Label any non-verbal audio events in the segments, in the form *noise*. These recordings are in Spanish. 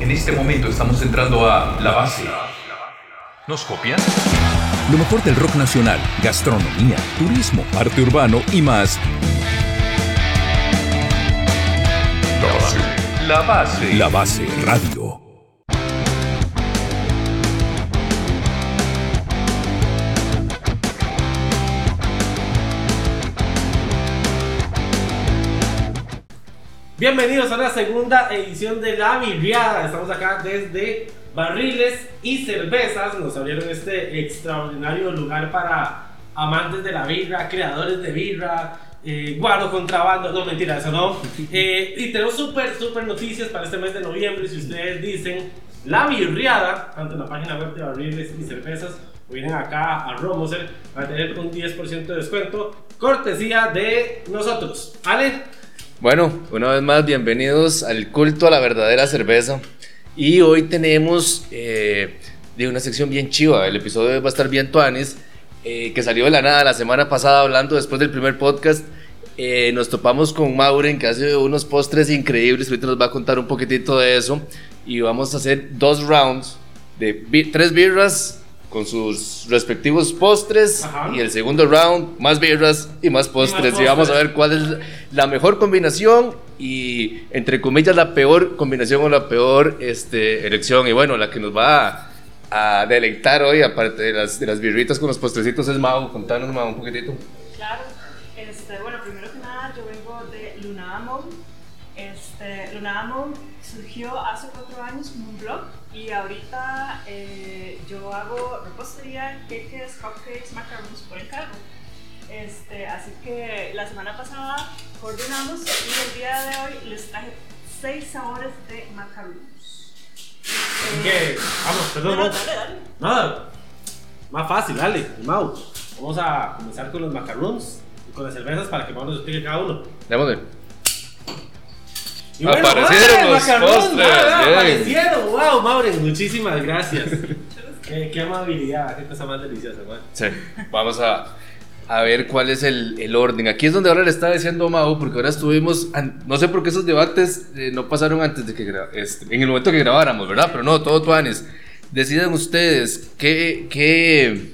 En este momento estamos entrando a la base. ¿Nos copian? Lo mejor del rock nacional, gastronomía, turismo, arte urbano y más. La base. La base. La base radio. Bienvenidos a la segunda edición de La Virriada. Estamos acá desde Barriles y Cervezas. Nos abrieron este extraordinario lugar para amantes de la birra, creadores de birra, eh, guardo contrabando. No, mentira, eso no. *laughs* Eh, y tenemos súper, súper noticias para este mes de noviembre. Si ustedes dicen La Virriada, tanto en la página web de Barriles y Cervezas, o vienen acá a Romoser, van a tener un 10% de descuento. Cortesía de nosotros. ¿Vale? Bueno, una vez más, bienvenidos al culto a la verdadera cerveza. Y hoy tenemos eh, de una sección bien chiva. El episodio va a estar bien tuanis, eh, que salió de la nada la semana pasada hablando después del primer podcast. Eh, nos topamos con Mauren, que hace unos postres increíbles. Ahorita nos va a contar un poquitito de eso. Y vamos a hacer dos rounds de tres birras con sus respectivos postres Ajá. y el segundo round más birras y más postres y, postres. vamos a ver cuál es la mejor combinación y entre comillas la peor combinación o la peor este, elección y bueno la que nos va a, a deleitar hoy aparte de las, de las birritas con los postrecitos es Mau contanos Mau un poquitito Claro, este, bueno, primero que nada yo vengo de Lunamo. Este, Lunamo surgió hace cuatro años como un blog y ahorita eh, yo hago repostería, cakes, cupcakes, macarons por encargo. Este, así que la semana pasada coordinamos y el día de hoy les traje seis sabores de macarons. ¿Qué? Vamos, perdón. No. dale, dale. Nada, más fácil, dale, Mau. Vamos a comenzar con los macarons y con las cervezas para que Mau nos explique cada uno. démosle Y bueno, Aparecieron ¡ay, los macarons! postres, ¡Ah, bien. Aparecieron, wow, Mauren, muchísimas gracias. *laughs* qué, qué amabilidad, qué cosa más deliciosa, man. Sí, vamos a, a ver cuál es el, el orden. Aquí es donde ahora le estaba diciendo Mau, porque ahora estuvimos, no sé por qué esos debates eh, no pasaron antes de que este, en el momento que grabáramos, ¿verdad? Pero no, todo tuanes. Decidan ustedes qué, qué,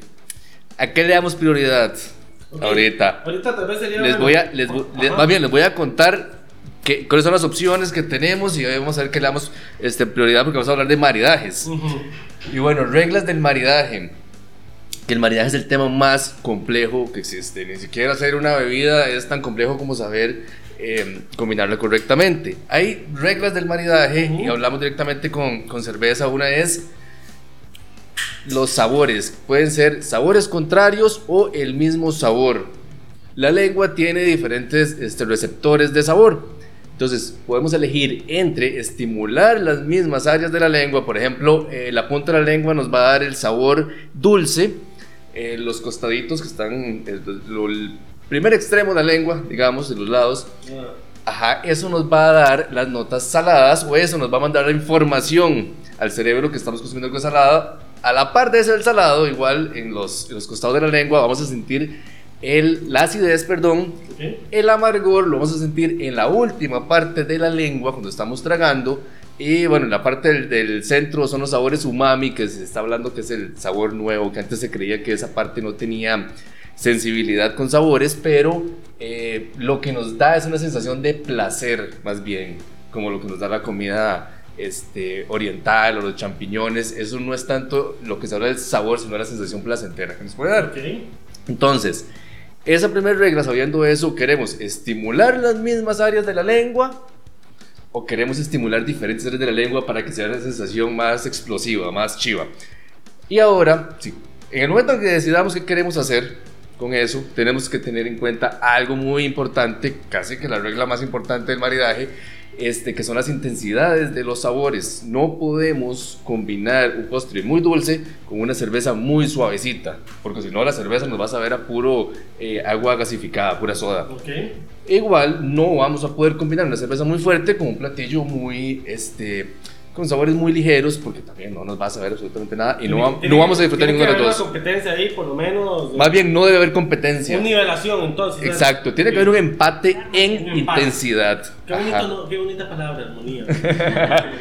a qué le damos prioridad Ok. ahorita. Ahorita tal vez sería. Les bueno. voy a, les, les- más bien, les voy a contar qué, cuáles son las opciones que tenemos y vamos a ver qué le damos este, prioridad porque vamos a hablar de maridajes. Y bueno, reglas del maridaje. Que el maridaje es el tema más complejo que existe. Ni siquiera hacer una bebida es tan complejo como saber eh, combinarla correctamente. Hay reglas del maridaje y Ujú. hablamos directamente con, con cerveza. Una es los sabores. Pueden ser sabores contrarios o el mismo sabor. La lengua tiene diferentes este, receptores de sabor. Entonces, podemos elegir entre estimular las mismas áreas de la lengua. Por ejemplo, eh, la punta de la lengua nos va a dar el sabor dulce. eh, los costaditos que están, el, el primer extremo de la lengua, digamos, de los lados, Ajá, eso nos va a dar las notas saladas o eso nos va a mandar la información al cerebro que estamos consumiendo con salada. A la par de eso del salado, igual en los, en los costados de la lengua vamos a sentir el, la acidez, perdón, el amargor lo vamos a sentir en la última parte de la lengua cuando estamos tragando. Y bueno, en la parte del, del centro son los sabores umami, que se está hablando que es el sabor nuevo, que antes se creía que esa parte no tenía sensibilidad con sabores, pero eh, lo que nos da es una sensación de placer, más bien, como lo que nos da la comida este, oriental o los champiñones. Eso no es tanto lo que se habla del sabor, sino la sensación placentera que nos puede dar. Entonces, esa primera regla, sabiendo eso, queremos estimular las mismas áreas de la lengua o queremos estimular diferentes áreas de la lengua para que sea una sensación más explosiva, más chiva. Y ahora, sí, en el momento en que decidamos qué queremos hacer con eso, tenemos que tener en cuenta algo muy importante, casi que la regla más importante del maridaje, este, que son las intensidades de los sabores. No podemos combinar un postre muy dulce con una cerveza muy suavecita, porque si no la cerveza nos va a saber a puro eh, agua gasificada, pura soda. Igual no vamos a poder combinar una cerveza muy fuerte con un platillo muy este, con sabores muy ligeros, porque también no nos va a saber absolutamente nada y no, Tiene- va- tiene no vamos a disfrutar tiene ninguno de los dos. una competencia ahí, por lo menos. Más bien, no debe haber competencia. Una nivelación, entonces. Exacto, tiene que haber un empate en Un empate. intensidad. Qué, bonito. ¿no? Qué bonita palabra, armonía. *laughs*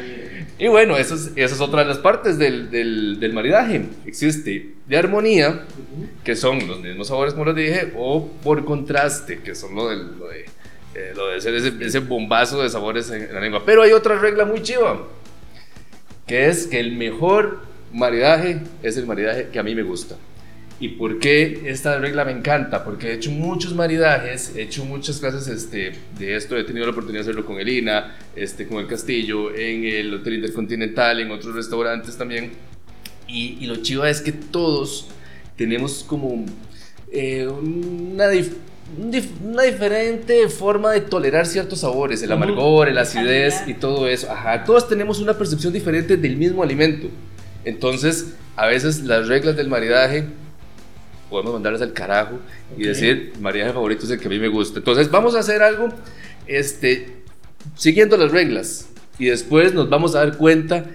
Y bueno, eso es- esa es otra de las partes del, del, del maridaje. Existe de armonía, que son los mismos sabores como les dije, o por contraste, que son lo, del- lo de, eh, lo de hacer ese, ese bombazo de sabores en, en la lengua. Pero hay otra regla muy chiva, que es que el mejor maridaje es el maridaje que a mí me gusta. ¿Y por qué esta regla me encanta? Porque he hecho muchos maridajes, he hecho muchas clases este, de esto, he tenido la oportunidad de hacerlo con Elina, este, con el Castillo, en el Hotel Intercontinental, en otros restaurantes también. Y, lo chivo es que todos tenemos como eh, una, una diferente forma de tolerar ciertos sabores, el amargor, el acidez y todo eso. Ajá, todos tenemos una percepción diferente del mismo alimento. Entonces, a veces las reglas del maridaje podemos mandarlas al carajo y decir, maridaje favorito es el que a mí me gusta. Entonces, vamos a hacer algo este, siguiendo las reglas y después nos vamos a dar cuenta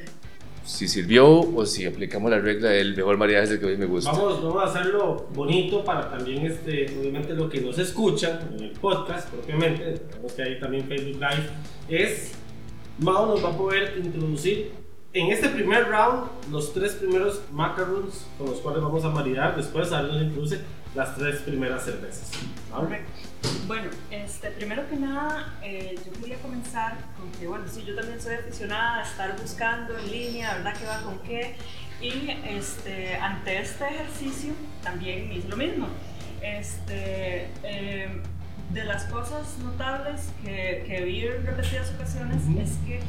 si sirvió o si aplicamos la regla del mejor maridaje es el que mí me gusta. Vamos, vamos a hacerlo bonito para también, este, obviamente, lo que nos escuchan en el podcast, propiamente, que hay también Facebook Live, es Mao nos va a poder introducir en este primer round los tres primeros macarons con los cuales vamos a maridar. Después, a ver, nos introduce las tres primeras cervezas. Correcto. Bueno, este, primero que nada, eh, yo quería comenzar con que, bueno, sí, yo también soy aficionada a estar buscando en línea, ¿verdad? ¿Qué va con qué? Y este, ante este ejercicio también hice lo mismo. Este, eh, de las cosas notables que, que vi en repetidas ocasiones Ujú. es que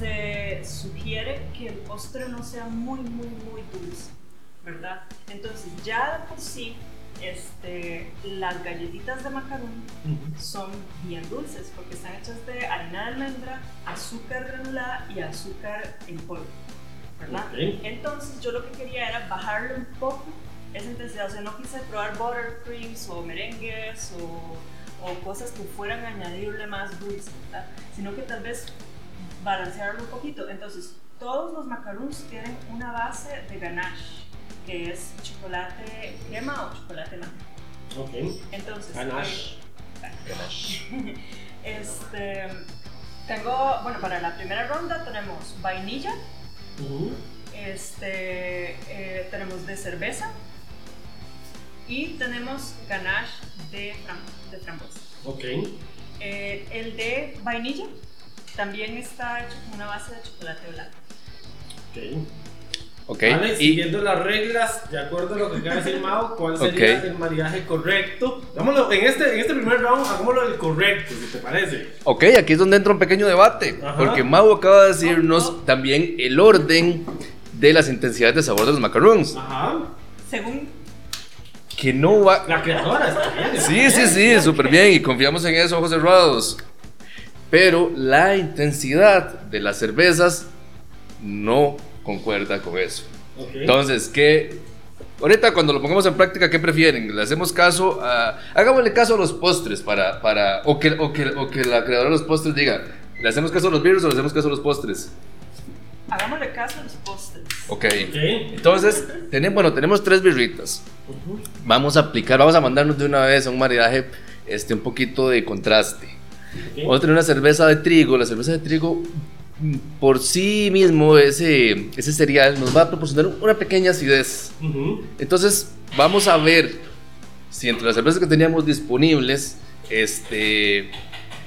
se sugiere que el postre no sea muy, muy, muy dulce, ¿verdad? Entonces, ya de por sí, este, las galletitas de macarón son bien dulces porque están hechas de harina de almendra, azúcar granulada y azúcar en polvo, ¿verdad? Entonces, yo lo que quería era bajarle un poco esa intensidad, o sea, no quise probar buttercreams o merengues o, o cosas que fueran a añadirle más dulce, ¿verdad? Sino que tal vez balancearlo un poquito. Entonons, todos los macarons tienen una base de ganache, que es chocolate crema o chocolate blanco. Ok. Entonces, Ganache. eh, *laughs* este, tengo, bueno, para la primera ronda tenemos vainilla, Ujú. este, eh, tenemos de cerveza y tenemos ganache de, fram- de frambuesa. Ok. Eh, el de vainilla también está hecho con una base de chocolate blanco. Ok. Ok, Vale, y siguiendo las reglas, de acuerdo a lo que acaba de decir Mao, ¿cuál sería Ok. el maridaje correcto? Hagámoslo, en, este, en este primer round, hagámoslo el correcto, si te parece. Ok, aquí es donde entra un pequeño debate, Ajá. porque Mau acaba de decirnos Oh, oh. también el orden de las intensidades de sabor de los macarons, Ajá. Según que no va... La creadora está bien. Sí, sí, sí, súper bien y confiamos en eso, ojos cerrados. Pero la intensidad de las cervezas no concuerda con eso. Ok. Entonces, ¿qué? Ahorita cuando lo pongamos en práctica, ¿qué prefieren? ¿Le hacemos caso a... Hagámosle caso a los postres para... para o, que, o, que, o que la creadora de los postres diga, ¿le hacemos caso a los virus o le hacemos caso a los postres? hagámosle caso a los postres. Ok. Ok. Entonces, tenemos, bueno, tenemos tres birritas. Ujú. Vamos a aplicar, vamos a mandarnos de una vez a un maridaje este, un poquito de contraste. Vamos a tener una cerveza de trigo. La cerveza de trigo, mm, por sí mismo, ese, ese cereal nos va a proporcionar una pequeña acidez. Entonces, vamos a ver si entre las cervezas que teníamos disponibles, este,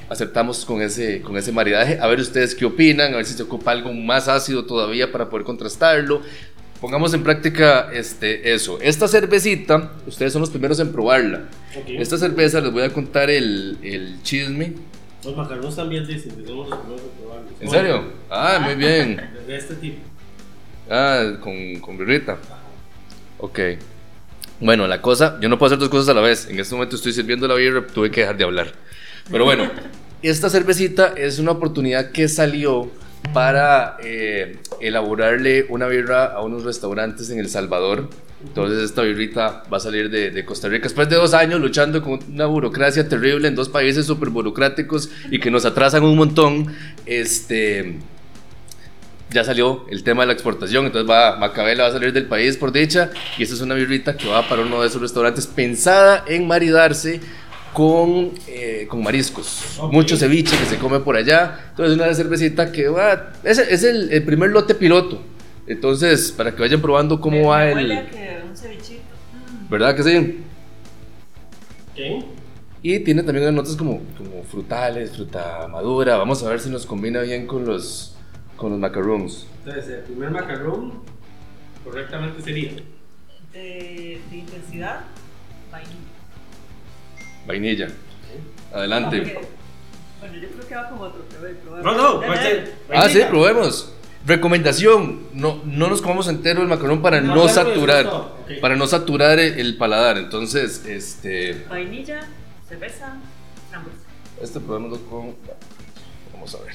acertamos con ese, con ese maridaje. A ver ustedes qué opinan, a ver si se ocupa algo más ácido todavía para poder contrastarlo. Pongamos en práctica este, eso. Esta cervecita, ustedes son los primeros en probarla. Esta cerveza, les voy a contar el, el chisme. Los macarrones también dicen que somos los primeros en probarlos. ¿En serio? Ah, muy bien. *laughs* De este tipo. Ah, con, con birrita. Ok. Bueno, la cosa, yo no puedo hacer dos cosas a la vez. En este momento estoy sirviendo la birra, tuve que dejar de hablar. Pero bueno, *laughs* esta cervecita es una oportunidad que salió para eh, elaborarle una birra a unos restaurantes en El Salvador. Entonces esta birrita va a salir de, Costa Rica después de dos años luchando con una burocracia terrible en dos países súper burocráticos y que nos atrasan un montón. Este, ya salió el tema de la exportación, entonces va, Macabela va a salir del país por dicha, y esta es una birrita que va para uno de esos restaurantes pensada en maridarse con, eh, con mariscos. Mucho ceviche que se come por allá. Entonces, una cervecita que va. Es, es el, el primer lote piloto. Entonces, para que vayan probando cómo Me- va me el. Que un cevichito. Mm. ¿Verdad que sí? ¿Qué? Y tiene también unas notas como, como frutales, fruta madura. Vamos a ver si nos combina bien con los, con los macarons. Entonces, el primer macarrón correctamente sería. De, de intensidad, vainilla. Vainilla. Adelante. Bueno, yo creo que va con otro, pero voy a probar. No, no, pues, eh, Ah, sí, probemos. Recomendación, no, no nos comamos entero el macarón para No, pues, saturar, ok. para no saturar el, el paladar. Entonces, este, Vainilla, cerveza, frambuesa. este probémoslo con, vamos a ver.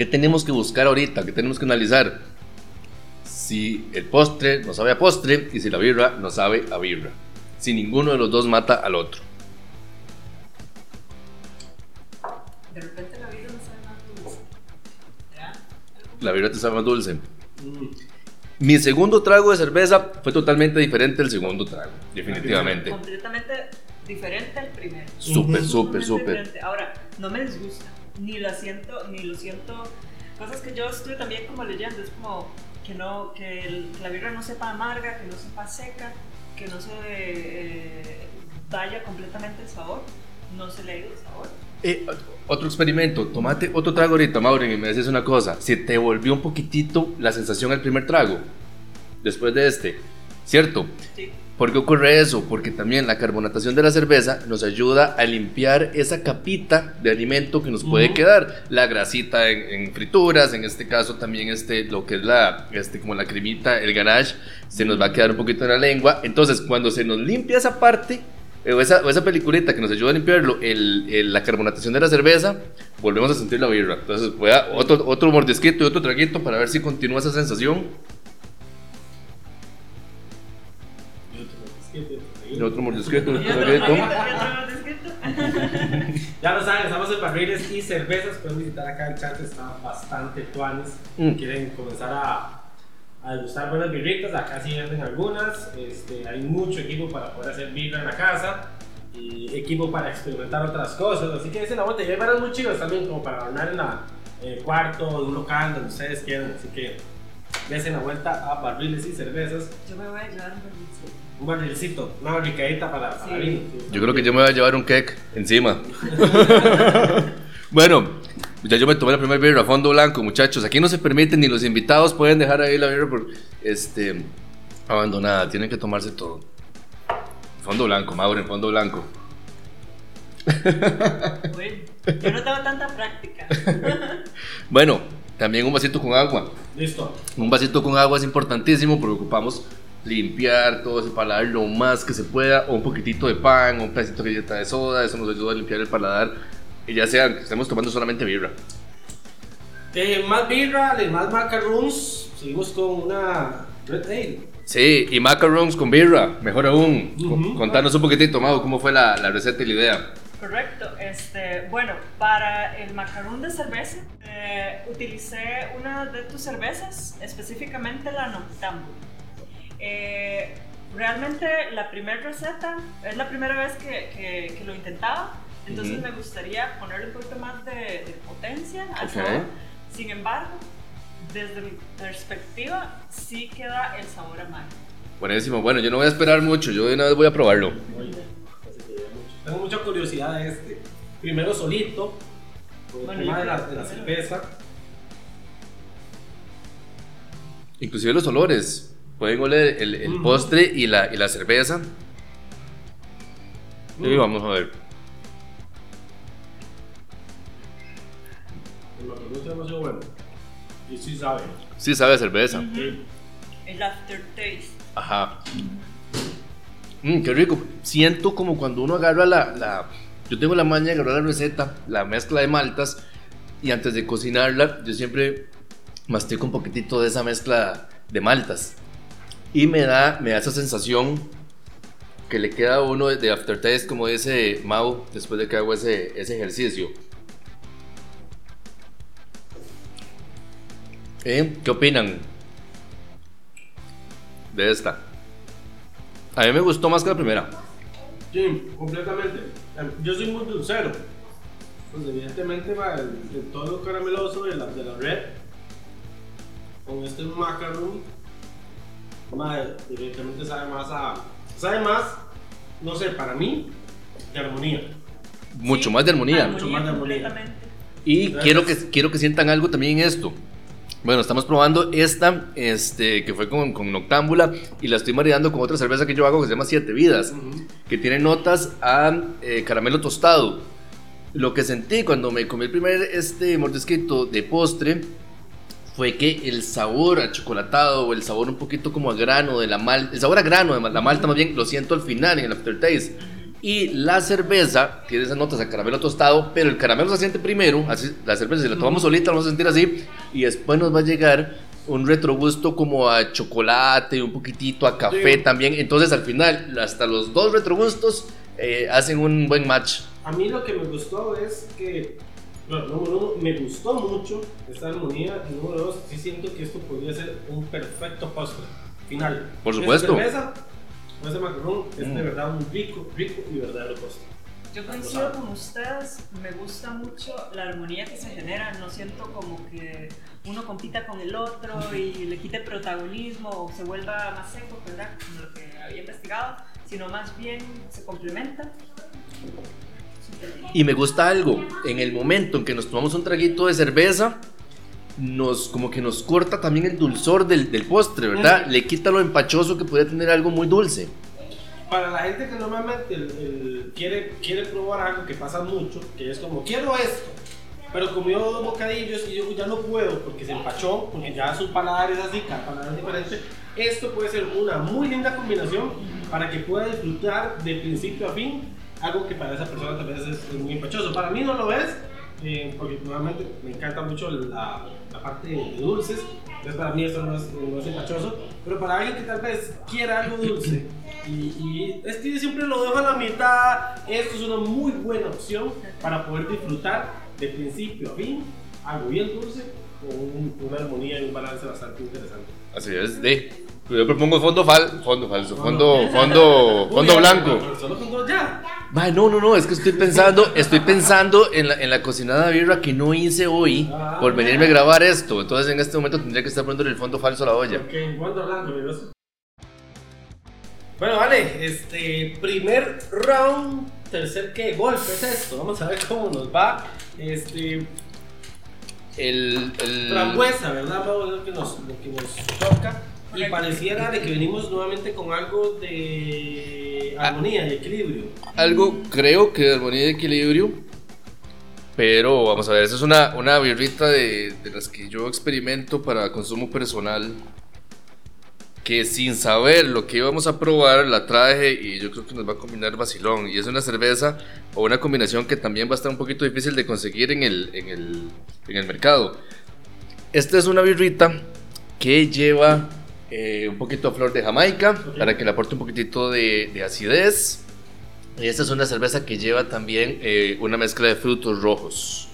¿Qué tenemos que buscar ahorita? ¿Qué tenemos que analizar? Si el postre no sabe a postre y si la birra no sabe a birra. Si ninguno de los dos mata al otro. De repente la vida no sabe más dulce. La birra te sabe más dulce. Mm. Mi segundo trago de cerveza fue totalmente diferente del segundo trago, definitivamente. Completamente diferente al primero. Súper, súper, súper. Ahora, no me disgusta, ni la siento, ni lo siento. Cosas que yo estuve también como leyendo, es como que no, que, el- que la birra no sepa amarga, que no sepa seca, que no se eh, vaya completamente el sabor, no se le ha ido el sabor. Eh, otro experimento, tomate otro trago ahorita, Maureen, y me decís una cosa. Si te volvió un poquitito la sensación al primer trago, después de este, ¿cierto? Sí. ¿Por qué ocurre eso? Porque también la carbonatación de la cerveza nos ayuda a limpiar esa capita de alimento que nos puede Ujú. quedar. La grasita en, en frituras, en este caso también este, lo que es la, este, como la cremita, el ganache, se nos va a quedar un poquito en la lengua. Entonces, cuando se nos limpia esa parte, eh, o esa, o esa peliculita que nos ayuda a limpiarlo, el, el- la carbonatación de la cerveza, volvemos a sentir la birra. Entonces, voy a otro, otro mordisquito y otro traguito para ver si continúa esa sensación. Otro descrito. *laughs* *laughs* Ya lo saben, estamos en barriles y cervezas. Pueden visitar acá el chat, está bastante tuanes. Mm. Quieren comenzar a, a degustar buenas birritas. Acá sí venden algunas. Este, hay mucho equipo para poder hacer birra en la casa y equipo para experimentar otras cosas. Así que es la vuelta. Y hay varios muy chidos también, como para adornar en el cuarto, en un local, donde ustedes quieran. Así que dense la vuelta a barriles y cervezas. Yo me voy a llevar un barrilcito. Un barrilcito, una barricadita para, para Sí. vino. Yo creo que yo me voy a llevar un cake encima. *laughs* bueno, ya yo me tomé la primera birra a fondo blanco, muchachos. Aquí no se permite ni los invitados pueden dejar ahí la birra por, este, abandonada. Tienen que tomarse todo. Fondo blanco, Mauro, en fondo blanco. Bueno, yo no tengo tanta práctica. *laughs* Bueno, también un vasito con agua. Listo. Un vasito con agua es importantísimo porque ocupamos limpiar todo ese paladar lo más que se pueda, o un poquitito de pan, o un pedacito de galleta de soda, eso nos ayuda a limpiar el paladar, y ya sea que estemos tomando solamente birra. Eh, más birra, de más macarons. Seguimos con una Red Ale. Sí, y macarons con birra, mejor aún. Con- Ujú. Contanos un poquitito, Mau, cómo fue la, la receta y la idea. Correcto. Este, bueno, para el macarón de cerveza, eh, utilicé una de tus cervezas, específicamente la Noctambul. Eh, realmente la primera receta es la primera vez que, que- que lo intentaba, entonces me gustaría ponerle un poquito más de, de potencia al sabor. Sin embargo, desde mi perspectiva, sí queda el sabor amargo. Buenísimo, bueno, yo no voy a esperar mucho, yo de una vez voy a probarlo. Ya mucho. Tengo mucha curiosidad de este. Primero solito, con el Bueno, tema de la, de cerveza. Inclusive los olores, pueden oler el, postre y la, y la cerveza. Y vamos a ver. Demasiado bueno. Y sí sabe. Sí sabe a cerveza. Sí. El aftertaste. Ajá. Mmm, qué rico. Siento como cuando uno agarra la, la- Yo tengo la maña de agarrar la receta, la mezcla de maltas, y antes de cocinarla, yo siempre mastico un poquitito de esa mezcla de maltas. Y me da, me da esa sensación que le queda a uno de aftertaste, como dice Mau, después de que hago ese, ese ejercicio. ¿Eh? ¿Qué opinan de esta? A mí me gustó más que la primera. Sí, completamente. Yo soy muy dulcero. Pues evidentemente va el, el todo lo carameloso de la, de la red. Con este macaron. Madre, evidentemente sabe más a. Sabe más, no sé, para mí, de armonía. Mucho más de armonía. Mucho más de armonía. completamente. Y quiero que, quiero que sientan algo también en esto. Bueno, estamos probando esta, este, que fue con, con Noctámbula, y la estoy maridando con otra cerveza que yo hago que se llama Siete Vidas, que tiene notas a eh, caramelo tostado. Lo que sentí cuando me comí el primer este mordisquito de postre fue que el sabor a chocolatado o el sabor un poquito como a grano de la malta, el sabor a grano de la malta más bien, lo siento al final en el aftertaste. Y la cerveza tiene esas notas a caramelo tostado, pero el caramelo se siente primero, así la cerveza si la tomamos solita vamos a sentir así, y después nos va a llegar un retrogusto como a chocolate, un poquitito a café Sí. también. Entonces al final, hasta los dos retrogustos eh, hacen un buen match. A mí lo que me gustó es que, bueno, número uno, me gustó mucho esta armonía. Y número dos, sí siento que esto podría ser un perfecto postre final. Por supuesto. Esta cerveza, o ese macarón, es de Mm. verdad un rico, rico y verdadero postre. Yo coincido con ustedes, me gusta mucho la armonía que se genera, no siento como que uno compita con el otro y *laughs* le quite protagonismo o se vuelva más seco, ¿verdad? Como lo que había investigado, sino más bien se complementa. Y me gusta algo, en el momento en que nos tomamos un traguito de cerveza, nos como que nos corta también el dulzor del, del postre, ¿verdad? Ujú. Le quita lo empachoso que puede tener algo muy dulce. Para la gente que normalmente el- el quiere, quiere probar algo que pasa mucho, que es como, quiero esto, pero comió dos bocadillos y yo ya no puedo porque se empachó, porque ya su paladar es así, cada paladar es diferente. Esto puede ser una muy linda combinación para que pueda disfrutar de principio a fin algo que para esa persona tal vez es, es muy empachoso. Para mí no lo es, eh, porque normalmente me encanta mucho la, la parte de dulces, entonces para mí esto no es, no es empachoso, pero para alguien que tal vez quiera algo dulce y, y es que yo siempre lo dejo a la mitad, esto es una muy buena opción para poder disfrutar de principio a fin algo bien dulce con un- una armonía y un balance bastante interesante. Así es, de. Yo propongo fondo fal, fondo falso, fondo, fondo, fondo *laughs* Uy, blanco. Solo con dos ya. Ay, no, no, no, es que estoy pensando, estoy pensando en la, en la cocinada birra que no hice hoy por venirme a grabar esto. Entonces en este momento tendría que estar poniendo el fondo falso a la olla. Ok, fondo blanco, amigos. Bueno, vale, este primer round, tercer que golpe es esto. Vamos a ver cómo nos va. Este, El, el- ¿verdad? Vamos a ver lo que nos, lo que nos toca. Y pareciera de que venimos nuevamente con algo de armonía y equilibrio. algo, creo que de armonía y de equilibrio. Pero vamos a ver, esa es una, una birrita de, de las que yo experimento para consumo personal. Que sin saber lo que íbamos a probar, la traje y yo creo que nos va a combinar vacilón. Y es una cerveza o una combinación que también va a estar un poquito difícil de conseguir en el, en el, en el mercado. Esta es una birrita que lleva eh, un poquito de flor de Jamaica Ok. para que le aporte un poquitito de, de acidez. Y esta es una cerveza que lleva también eh, una mezcla de frutos rojos.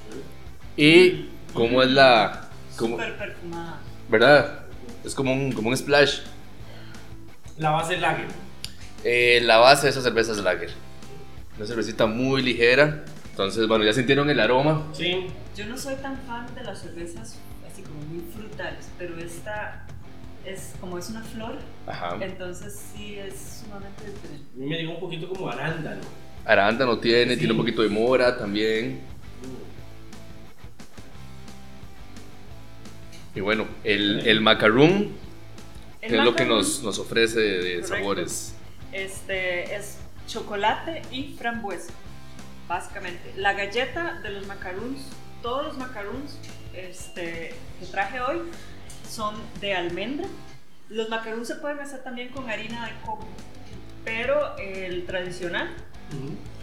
Y como es la... Como, Súper perfumada. ¿Verdad? Es como un, como un splash. La base lager. Eh, la base de esa cerveza es lager. Una cervecita muy ligera. Entonces, bueno, ya sintieron el aroma. Sí. Yo no soy tan fan de las cervezas así como muy frutales, pero esta es como es una flor, Ajá. entonces sí es sumamente diferente. A mí me llegó un poquito como arándano. Arándano tiene, Sí. tiene un poquito de mora también. Y bueno, el, el macaroon, El que es lo que nos, nos ofrece de, de Correcto. sabores. Este es chocolate y frambuesa, básicamente. La galleta de los macaroons, todos los macaroons este, que traje hoy son de almendra. Los macaroons se pueden hacer también con harina de coco, pero el tradicional,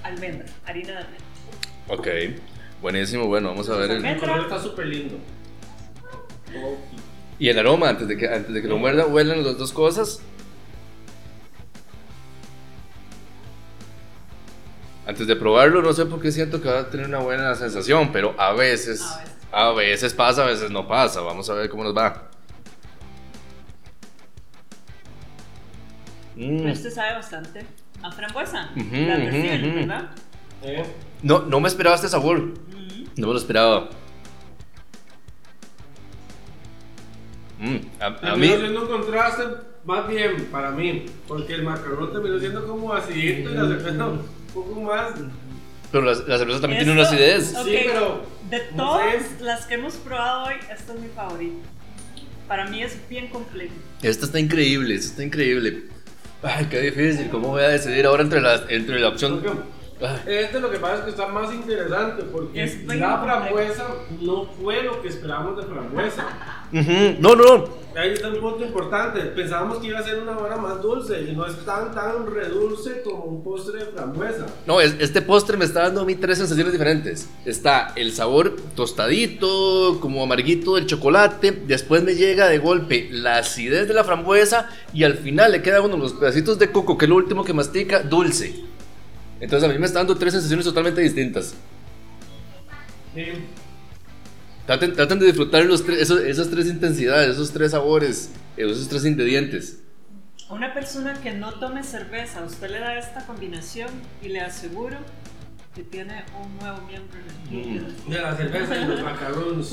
almendra, harina de almendra. Ok, buenísimo. Bueno, vamos a ver el, El color está súper lindo. Oh, Y el aroma, antes de que, antes de que lo muerda, huelen las dos cosas. Antes de probarlo, no sé por qué siento que va a tener una buena sensación, pero a veces, A veces. A veces pasa, a veces no pasa. Vamos a ver cómo nos va. Mm. Este sabe bastante a frambuesa. La perciben, ujú. ¿verdad? Eh, No, no me esperaba este sabor. No me lo esperaba. Mm, a, a mí, siendo un contraste más bien para mí, porque el macarrón terminó siendo como acidito y la cerveza un poco más. pero la, la cerveza también tiene una acidez. Sí, pero De no todas las que hemos probado hoy, esta es mi favorita. Para mí es bien complejo. Esta está increíble, esta está increíble. Ay, qué difícil. ¿Cómo voy a decidir ahora entre la, entre la opción? Este lo que pasa es que está más interesante porque Es la frambuesa no fue lo que esperábamos de frambuesa. ujú, No, no. Ahí está un punto importante. Pensábamos que iba a ser una hora más dulce y no es tan tan redulce como un postre de frambuesa. No, es- este postre me está dando a mí tres sensaciones diferentes. Está el sabor tostadito, como amarguito del chocolate. Después me llega de golpe la acidez de la frambuesa. Y al final le queda uno de los pedacitos de coco, que es lo último que mastica, dulce. Entonces a mí me está dando tres sensaciones totalmente distintas. Sí. Traten, traten de disfrutar los tres- esos- esas tres intensidades, esos tres sabores, esos tres ingredientes. A Una persona que no tome cerveza, usted le da esta combinación y le aseguro que tiene un nuevo miembro en el club. De la cerveza y los macarrones.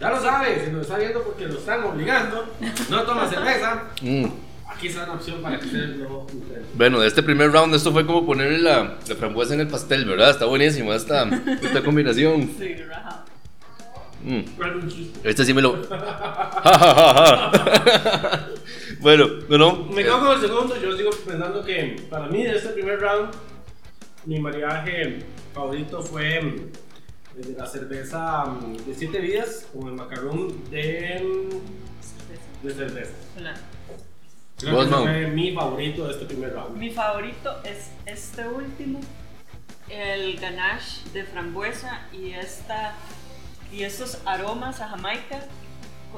Ya lo sabe, si nos está viendo porque lo están obligando, no toma cerveza. Mm. Aquí está una opción para que ustedes lo. Bueno, de este primer round, esto fue como ponerle la, la frambuesa en el pastel, ¿verdad? Está buenísimo esta, esta combinación. Sí, rajado. Mm. Bueno, un chiste. Este sí me lo. *laughs* Bueno, no, no. Me quedo con el segundo, yo sigo pensando que para mí de este primer round, mi maridaje favorito fue mm, la cerveza mm, de 7 vidas con el macarrón de, de cerveza. Hola. Creo que fue mi favorito de este primer round. Mi favorito es este último, el ganache de frambuesa y esta y estos aromas a Jamaica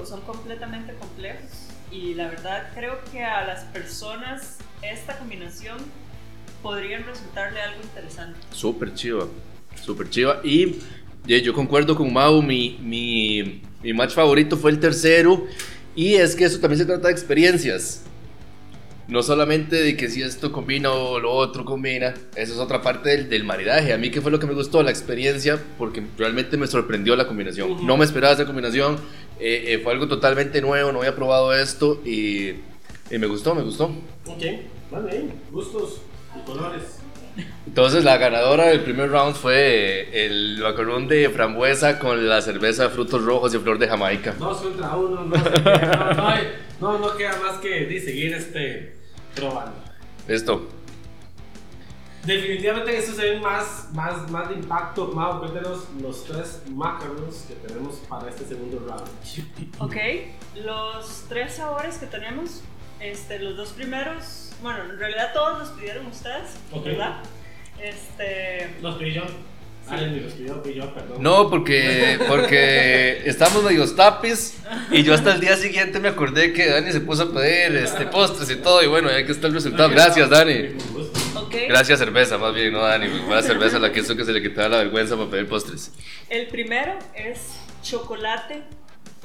son completamente complejos y la verdad creo que a las personas esta combinación podrían resultarle algo interesante. Súper chiva, súper chiva. Y yo concuerdo con Mau, mi, mi, mi match favorito fue el tercero. Y es que eso también se trata de experiencias. No solamente de que si esto combina o lo otro combina, eso es otra parte del, del maridaje. A mí que fue lo que me gustó, la experiencia, porque realmente me sorprendió la combinación. No me esperaba esa combinación, eh, eh, fue algo totalmente nuevo, no había probado esto y, y me gustó, me gustó. Ok, vale, gustos y colores. Entonces la ganadora del primer round fue el macarrón de frambuesa con la cerveza de frutos rojos y flor de Jamaica. Dos contra uno, no, no, no, no, queda más que seguir este, probando. Listo. Definitivamente eso se ve más, más, más de impacto. Mau, cuéntanos los tres macarons que tenemos para este segundo round. Ok, los tres sabores que tenemos, este, los dos primeros, bueno, en realidad todos los pidieron ustedes. ¿verdad? Este, Los pedí yo. Perdón. No, porque, porque estamos medio tapis y yo hasta el día siguiente me acordé que Dani se puso a pedir este, postres y todo y bueno, ya que está el resultado. Gracias Dani. Con gusto. ok, Gracias cerveza, más bien, no Dani. La cerveza la que hizo que se le quitara la vergüenza para pedir postres. el primero es chocolate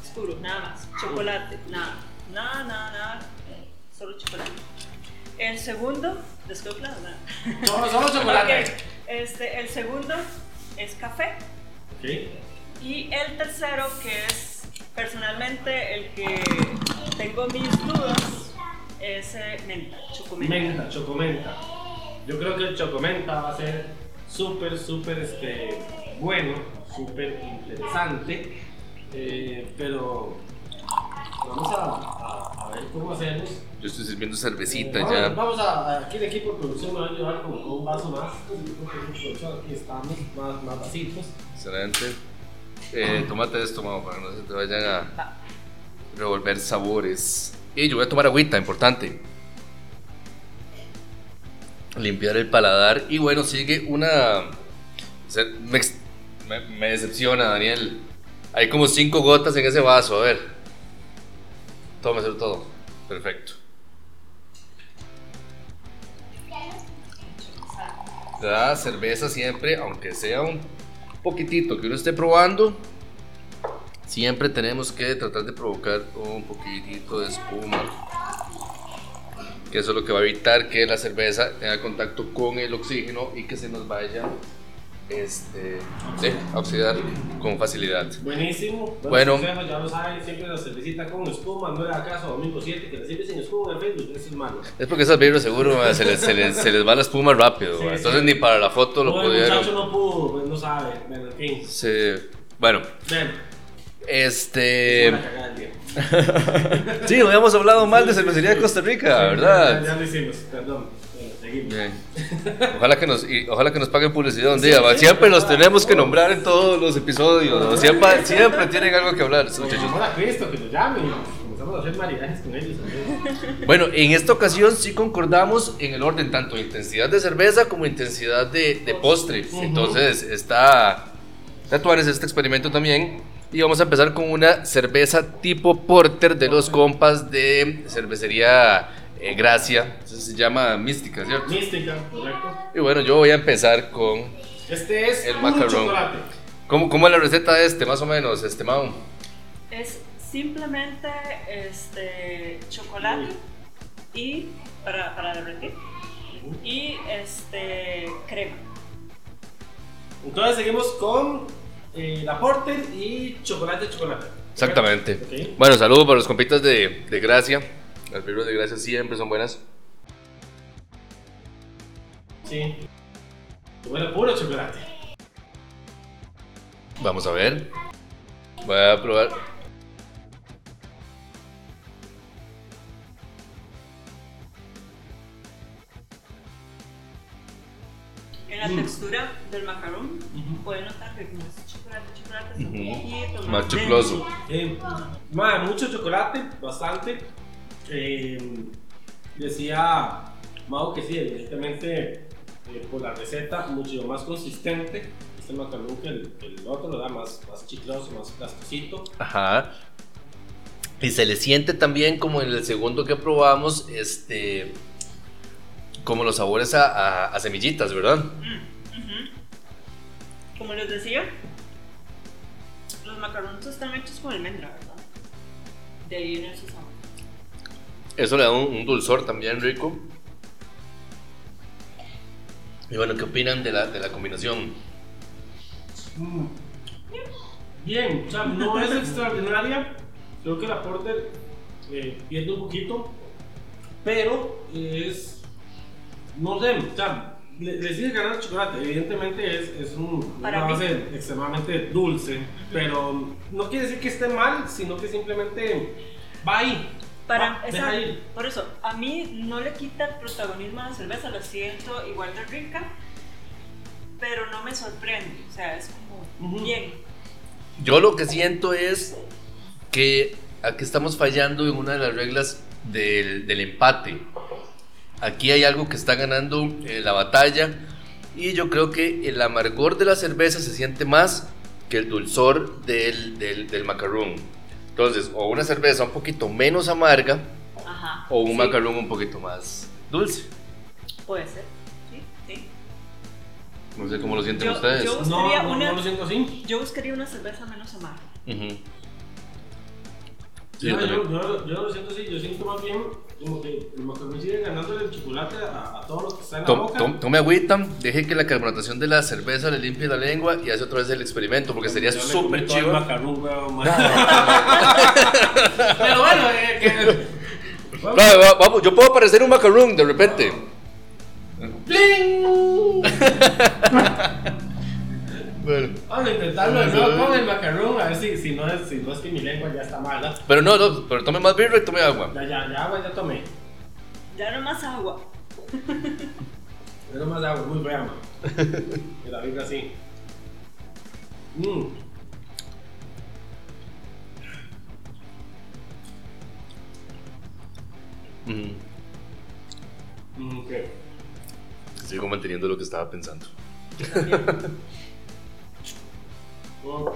oscuro, nada más, chocolate, nada, nada, nada, nada, solo chocolate. El segundo, descopla, nada. Solo, solo chocolate. Ok, este, el segundo es café. Y el tercero, que es personalmente el que tengo mis dudas, es eh, menta, chocomenta. Menta, chocomenta. Yo creo que el chocomenta va a ser súper, súper este, bueno, súper interesante. Eh, pero vamos a, a- a ver cómo hacemos. Yo estoy sirviendo cervecita vamos, ya. Vamos a, aquí el equipo de producción me va a ayudar con, con un vaso más. Aquí estamos, más, más vasitos. Excelente. Eh, tómate esto, mamá, para que no se te vayan a revolver sabores. Y yo voy a tomar agüita, importante. Limpiar el paladar. Y bueno, sigue una. me- me decepciona, Daniel. Hay como cinco gotas en ese vaso, a ver. Tómeselo todo. Perfecto. La cerveza siempre, aunque sea un poquitito que uno esté probando, siempre tenemos que tratar de provocar un poquitito de espuma. Que eso es lo que va a evitar que la cerveza tenga contacto con el oxígeno y que se nos vaya este, sí, oxidar con facilidad. Buenísimo. Bueno. Buenos consejos, ya lo saben, siempre la cervecita con espuma, no era acaso domingo 7, que la sirve sin espuma en Facebook, eso es malo. Es porque esas birras seguro se les, se, les, se les va la espuma rápido, Sí, ma. sí. entonces ni para la foto lo No, el pudieron. muchacho no pudo, pues no sabe, bueno, en fin. Sí. Bueno, Bueno, este. *laughs* Sí, habíamos hablado mal de cervecería de Costa Rica, Ya, ¿verdad? ya lo hicimos, perdón. Bien. Ojalá que nos, y ojalá que nos paguen publicidad un día. va. Siempre los tenemos que nombrar en todos los episodios. Siempre, siempre tienen algo que hablar, estos muchachos. a Cristo, que nos llame comenzamos a hacer maridajes con ellos. ¿no? Bueno, en esta ocasión sí concordamos en el orden tanto de intensidad de cerveza como intensidad de, de postre. Entonces está Tatuares este experimento también. Y vamos a empezar con una cerveza tipo porter de los compas de cervecería eh, Gracia. Eso se llama Mística, ¿cierto? Mística, correcto. Y bueno, yo voy a empezar con. Este es El macarrón. chocolate. ¿Cómo, cómo es la receta de este, más o menos, este Mau? Es simplemente este, chocolate y para, para derretir y este crema. Entonces seguimos con eh, la porter y chocolate, chocolate. Exactamente. Ok. Bueno, saludos para los compitas de, de Gracia. Las birras de Gracia siempre son buenas. Sí. Bueno, puro chocolate. Vamos a ver. Voy a probar. En la Mm. textura del macarón Ujú. pueden notar que como es chocolate, chocolate, es un poquito Más más. Eh, madre, mucho chocolate, bastante. Eh, decía Mau que sí, evidentemente eh, por la receta mucho más consistente. Este macarón que el, el otro lo da más, más chicloso, más plastosito. Ajá. Y se le siente también como en el segundo que probamos, este. Como los sabores a, a- a semillitas, ¿verdad? Ujú. Como les decía, los macarrones están hechos con almendra, ¿verdad? De ahí viene su sabor. Eso le da un, un dulzor también rico. Y bueno, ¿qué opinan de la, de la combinación? Mm. Bien, o sea, no es extraordinaria. Creo que la Porter eh, pierde un poquito, pero es. No sé, o sea, le, le sigue ganando el chocolate. Evidentemente es, es un, una mí. base extremadamente dulce, pero no quiere decir que esté mal, sino que simplemente va ahí. Para, Va, esa- por eso, a mí no le quita el protagonismo a la cerveza, la siento igual de rica, pero no me sorprende, o sea, es como Ujú. bien. Yo lo que siento es que aquí estamos fallando en una de las reglas del, del empate. Aquí hay algo que está ganando eh, la batalla y yo creo que el amargor de la cerveza se siente más que el dulzor del, del, del macarrón. Entonces, o una cerveza un poquito menos amarga Ajá. o un sí, macarrón un poquito más dulce. Puede ser, sí, sí. No sé cómo lo sienten Yo- ustedes. yo- No, Buscaría no, una- no lo siento así. Yo buscaría una cerveza menos amarga. Ujú. Sí, No, yo yo, también. yo, lo siento así, yo siento más bien como que el macarón sigue ganándole el chocolate a, a todo lo que está en la boca. tom- Tome agüita, deje que la carbonatación de la cerveza le limpie la lengua y hace otra vez el experimento porque sería súper chido. macarrón, weón. *laughs* Pero bueno, eh, que... No, va- vamos, yo puedo parecer un macarón de repente. ¡Bling! *laughs* Bueno. Vamos a intentarlo de nuevo con el macarón, a ver si, si, no es, si no es que mi lengua ya está mala. Pero no, no, pero tome más birra y tome agua. Ya, ya, ya, agua ya tomé. Ya no más agua. Pero más agua, muy man. Que *laughs* la vibra así. Mmm. Ujú. Mm, ok. Sigo manteniendo lo que estaba pensando. *laughs* No, no.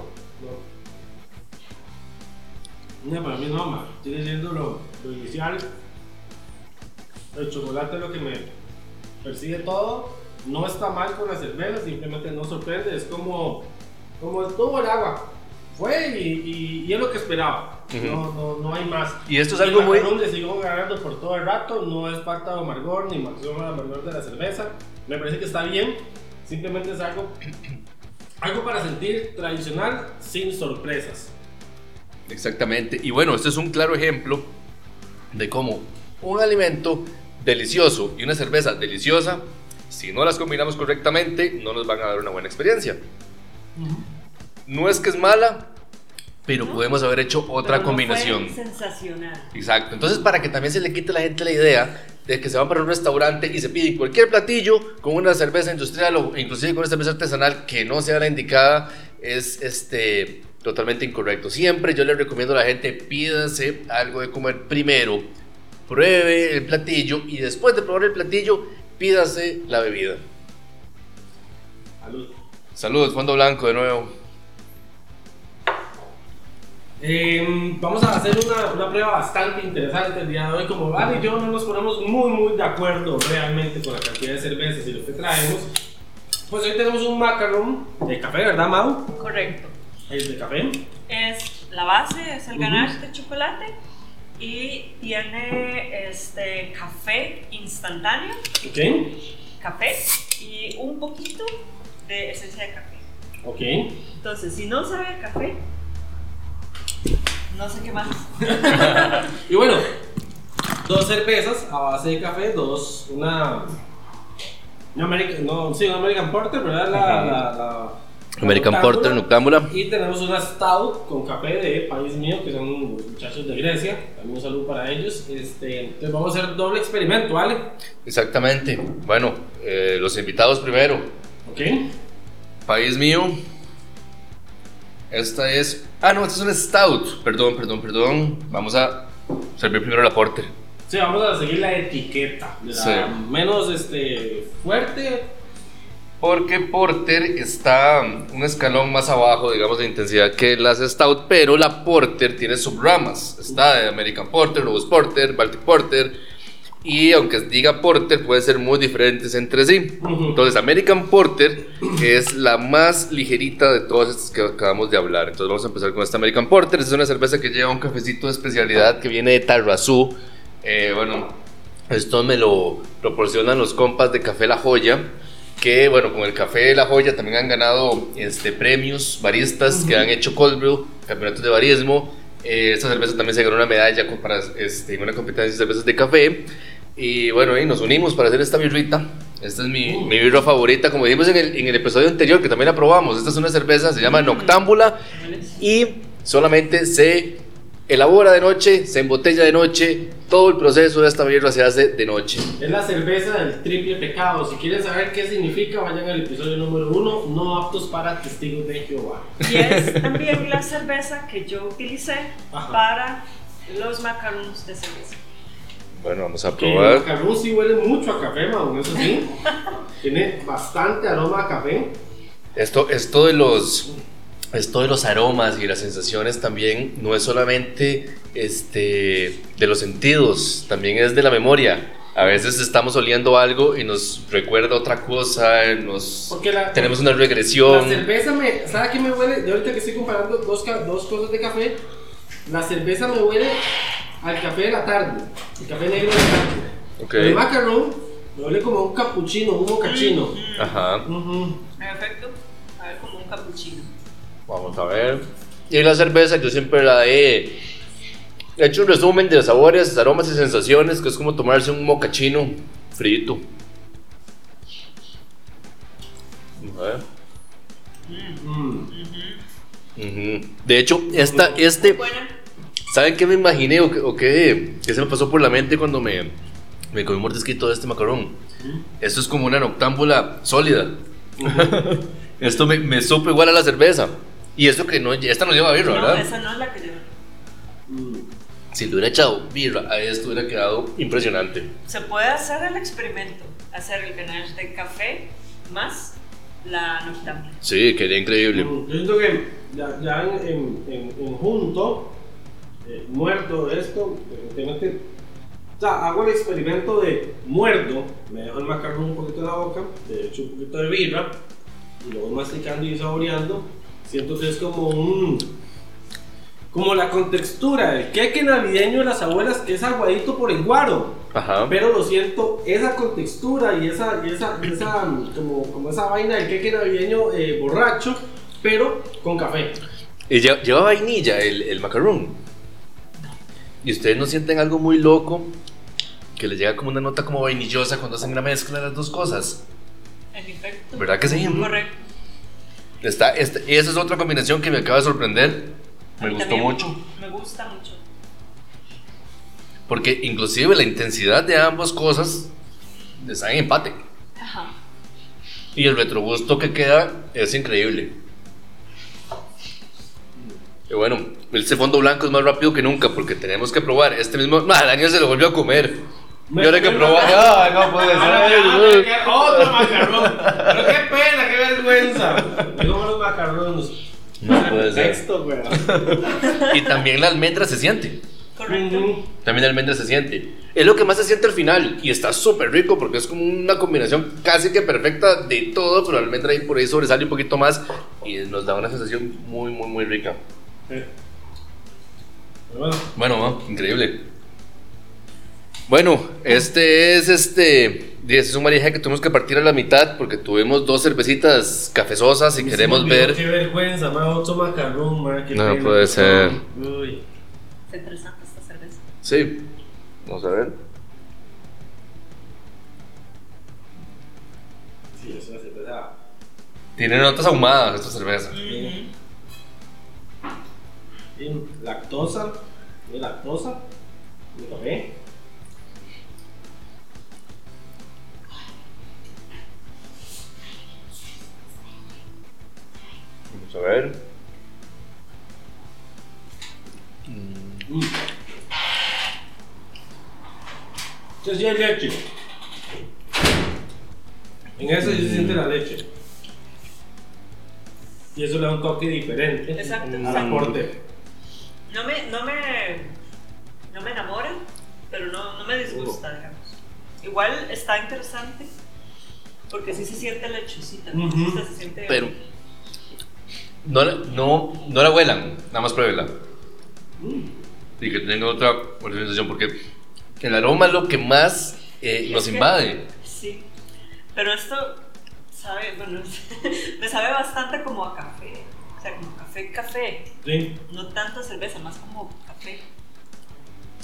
No, para mí no, ma. Sigue siendo lo, lo inicial. El chocolate es lo que me persigue todo. No está mal con la cerveza, simplemente no sorprende. Es como, como el tubo el agua. Fue y, y- y es lo que esperaba. no, no, no hay más. Y esto es Y algo muy- le sigo ganando por todo el rato. No es falta de amargor ni máximo de amargor de la cerveza. Me parece que está bien. Simplemente es algo, algo para sentir tradicional sin sorpresas. Exactamente. Y bueno, este es un claro ejemplo de cómo un alimento delicioso y una cerveza deliciosa, si no las combinamos correctamente, no nos van a dar una buena experiencia. No es que es mala, pero podemos haber hecho otra Pero no fue combinación. sensacional. Exacto. Entonces, para que también se le quite a la gente la idea de que se van para un restaurante y se pide cualquier platillo con una cerveza industrial o inclusive con una cerveza artesanal que no sea la indicada, es este totalmente incorrecto. Siempre yo le recomiendo a la gente pídase algo de comer primero, pruebe el platillo y después de probar el platillo, pídase la bebida. Salud. Salud, fondo blanco de nuevo. Eh, vamos a hacer una, una prueba bastante interesante el día de hoy. Como Vale y yo no nos ponemos muy, muy de acuerdo realmente con la cantidad de cervezas y lo que traemos, pues hoy tenemos un macaron de café, ¿verdad, Mau? Correcto. Es de café. Es la base, es el ganache de chocolate y tiene este café instantáneo, Ok. café y un poquito de esencia de café. Ok. Entonces, si no sabe a café, no sé qué más. *laughs* Y bueno, dos cervezas a base de café, dos, una. Una American, no, sí, una American Porter, ¿verdad? La, la, la- American Porter, Noctámbula. Y tenemos una Stout con café de país mío, que son muchachos de Grecia. También un saludo para ellos. Este, entonces vamos a hacer doble experimento, ¿vale? Exactamente. Bueno, eh, los invitados primero. Ok. País mío. Esta es. Ah, no, esta es una stout. Perdón, perdón, perdón. Vamos a servir primero la porter. Sí, vamos a seguir la etiqueta. la Sí. Menos este, fuerte. Porque porter está un escalón más abajo, digamos, de intensidad que las stout, pero la porter tiene subramas. Está de American Porter, Robust Porter, Baltic Porter. Y aunque diga porter, pueden ser muy diferentes entre sí. Entonces, American Porter es la más ligerita de todas estas que acabamos de hablar. Entonces, vamos a empezar con esta American Porter. Es una cerveza que lleva un cafecito de especialidad que viene de Tarrazú. Eh, bueno, esto me lo proporcionan los compas de Café La Joya. Que bueno, con el Café La Joya también han ganado este, premios baristas que han hecho cold brew, campeonatos de barismo. Eh, esta cerveza también se ganó una medalla para, este, en una competencia de cervezas de café. Y bueno, y nos unimos para hacer esta birrita. Esta es mi, mi birra favorita, como dijimos en el, en el episodio anterior, que también la probamos. Esta es una cerveza, se llama Noctámbula y solamente se elabora de noche, se embotella de noche. Todo el proceso de esta birra se hace de noche. Es la cerveza del triple pecado. Si quieren saber qué significa, vayan al episodio número uno, no aptos para testigos de Jehová. Y es también la cerveza que yo utilicé Ajá. para los macarons de cerveza. Bueno, vamos a Que el probar. macarrón sí huele mucho a café, Maun, eso sí. *laughs* Tiene bastante aroma a café. Esto, esto de los esto de los aromas y las sensaciones también no es solamente este, de los sentidos, también es de la memoria. A veces estamos oliendo algo y nos recuerda otra cosa, nos la, tenemos una la regresión. cerveza me. ¿Sabe a qué me huele? De ahorita que estoy comparando dos, dos cosas de café, la cerveza me huele al café de la tarde. El café negro de la tarde. Ok. El macarrón me huele como un capuchino, un mocachino. Ajá. Ujú. Perfecto. A ver, como un cappuccino. Vamos a ver. Y la cerveza yo siempre la he he hecho un resumen de sabores, aromas y sensaciones, que es como tomarse un mocachino frito. A ver. Mm. De hecho, esta, este. ¿saben qué me imaginé o qué, o qué- qué se me pasó por la mente cuando me, me comí un mordisquito de este macarón? Esto es como una noctámbula sólida. *laughs* Esto me, me supo igual a la cerveza. Y esto que no, esta no lleva birra, No, ¿verdad? esa no es la que lleva. Mm. Si le hubiera echado birra a esto hubiera quedado impresionante. Se puede hacer el experimento, hacer el ganache de café más la noctámbula. Sí, quedé increíble. Mm, Yo siento que ya, ya en, en, en- en junto eh, muerto esto, definitivamente. O sea, hago el experimento de muerdo, me dejo el macarrón un poquito en la boca, le echo un poquito de birra, y luego masticando y saboreando, siento que es como un. como la contextura del queque navideño de las abuelas, que es aguadito por el guaro. Ajá. Pero lo siento, esa contextura y esa, y esa, y esa como, como esa vaina del queque navideño eh, borracho, pero con café. Y lleva, lleva vainilla el, el macaroon. Y ustedes no sienten algo muy loco que les llega como una nota como vainillosa cuando hacen la mezcla de las dos cosas. En efecto. ¿Verdad que sí? Correcto. Está, este, esa es otra combinación que me acaba de sorprender. Me gustó también mucho. Me gusta mucho. Porque inclusive la intensidad de ambas cosas está en empate. Ajá. Y el retrogusto que queda es increíble. Y bueno, ese fondo blanco es más rápido que nunca porque tenemos que probar. Este mismo. *laughs* ¡Ah, Daniel se lo volvió a comer. Me- y ahora hay que me- probar. ¡Ah, no puede ser! Otro macarrón. Pero qué pena, qué vergüenza. Digo los macarrones. No puede ser. Texto, güey. Y también la almendra se siente. Correcto. También la almendra se siente. Es lo que más se siente al final. Y está súper rico porque es como una combinación casi que perfecta de todo. Pero la almendra ahí por ahí sobresale un poquito más. Y nos da una sensación muy, muy, muy rica. Pero bueno, Bueno, ¿no? increíble. Bueno, este es este. Es un mariaje que tuvimos que partir a la mitad porque tuvimos dos cervecitas cafezosas y queremos ver. Qué vergüenza, ma, otro macarrón, ma, qué No pena. puede ser. Uy. Está interesante esta cerveza. Sí, vamos a ver. Sí, es una cerveza. Tiene notas ahumadas esta cerveza. Sin lactosa. Lactosa. Café. Vamos a ver. Mm. Sí hay leche. En esa sí se siente la leche. Y eso le da un toque diferente Exacto, al exacto. aporte. No me, no me, no me enamora, pero no, no me disgusta, digamos. Igual está interesante, porque sí se siente lechosita, siente... Pero no, la- no, no la huelan, nada más pruébela. Y que tenga otra, sensación porque el aroma es lo que más eh, nos que- invade. Sí, pero esto sabe, bueno, *laughs* me sabe bastante como a café, o sea, como café, café, Sí. no tanta cerveza, más como café.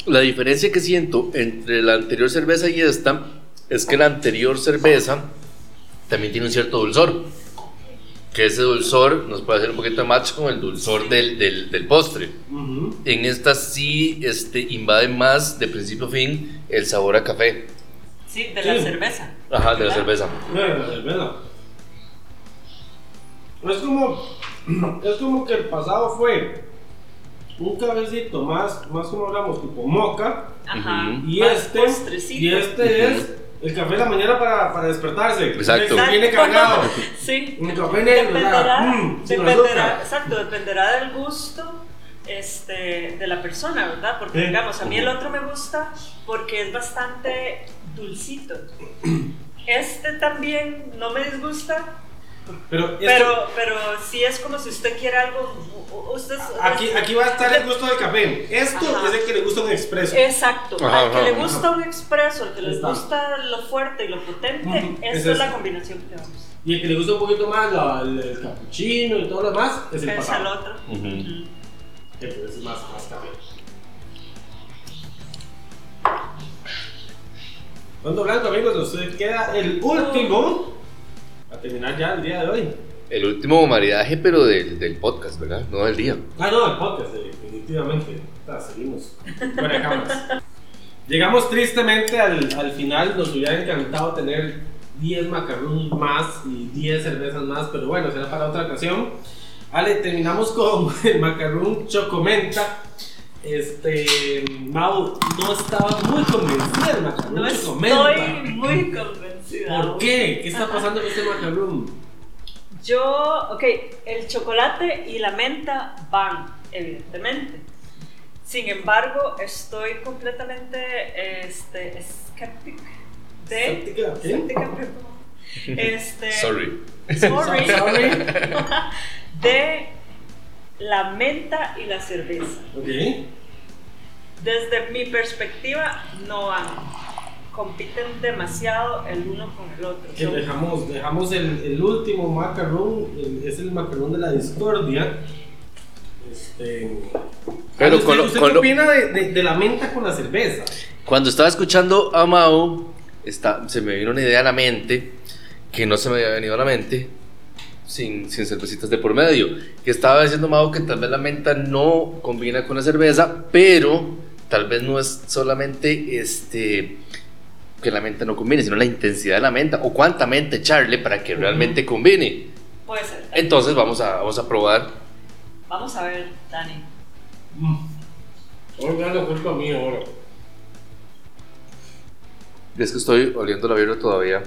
La diferencia que siento entre la anterior cerveza y esta es que la anterior cerveza también tiene un cierto dulzor. Que ese dulzor nos puede hacer un poquito de match con el dulzor del, del, del postre. En esta sí este, invade más de principio a fin el sabor a café. Sí, de la Sí. cerveza. Ajá, de la cerveza. Bueno, la cerveza. Es como, *clears throat* es como que el pasado fue un cabecito más, más como hablamos, tipo moca. Ajá. Y más este, postrecito. y este es el café de la mañana para, para despertarse. Exacto. Viene cargado. *laughs* sí. Un café negro, Dependerá. Mm, dependerá, exacto, dependerá del gusto este, de la persona, ¿verdad? Porque digamos, a mí el otro me gusta porque es bastante dulcito. *clears throat* Este también no me disgusta, Pero, esto- pero, pero sí es como si usted quiere algo. Usted, aquí, aquí va a estar el gusto del café. Esto Ajá. es el que le gusta un expreso. Exacto, Ajá, al que ajá, le ajá. gusta un expreso, al que le gusta lo fuerte y lo potente, esta es es, la combinación que vamos. Y el que le gusta un poquito más la- el, el cappuccino y todo lo demás es el Es pasado. otro. Ujú. Ujú. Que es más, más café. Fondo blanco, amigos, nos queda el último. A terminar ya el día de hoy. El último maridaje, pero del, del podcast, ¿verdad? No del día. Ah, no, el podcast, eh, definitivamente. Ah, seguimos. Fuera de cámaras. Llegamos tristemente al, al final. Nos hubiera encantado tener 10 macarrones más y 10 cervezas más, pero bueno, será para otra ocasión. Vale, terminamos con *laughs* el macarrón chocomenta. Este, Mau, no estaba muy convencida del macarrón No chocomenta. estoy muy convencida. ¿Por qué? ¿Qué está pasando con este macarrón? Yo, ok, el chocolate y la menta van, evidentemente. Sin embargo, estoy completamente este, escéptica de... ¿Escéptica? *laughs* Este, Sorry. sorry. *laughs* Sorry. *laughs* de la menta y la cerveza. Ok. Desde mi perspectiva, no van. Compiten demasiado el uno con el otro. Que dejamos, dejamos el, el último macarrón, el- es el macarrón de la discordia. Este. Pero ¿Usted, con lo- usted con qué lo- opina de, de- de la menta con la cerveza? Cuando estaba escuchando a Mao, está, se me vino una idea a la mente que no se me había venido a la mente sin, sin cervecitas de por medio. Que estaba diciendo Mao que tal vez la menta no combina con la cerveza, pero tal vez no es solamente este que la menta no combine, sino la intensidad de la menta o cuánta menta echarle para que realmente combine. Puede ser. Entonces vamos a, vamos a probar. Vamos a ver, Dani. Oiga, lo culpa mía ahora. Es que estoy oliendo la birra todavía.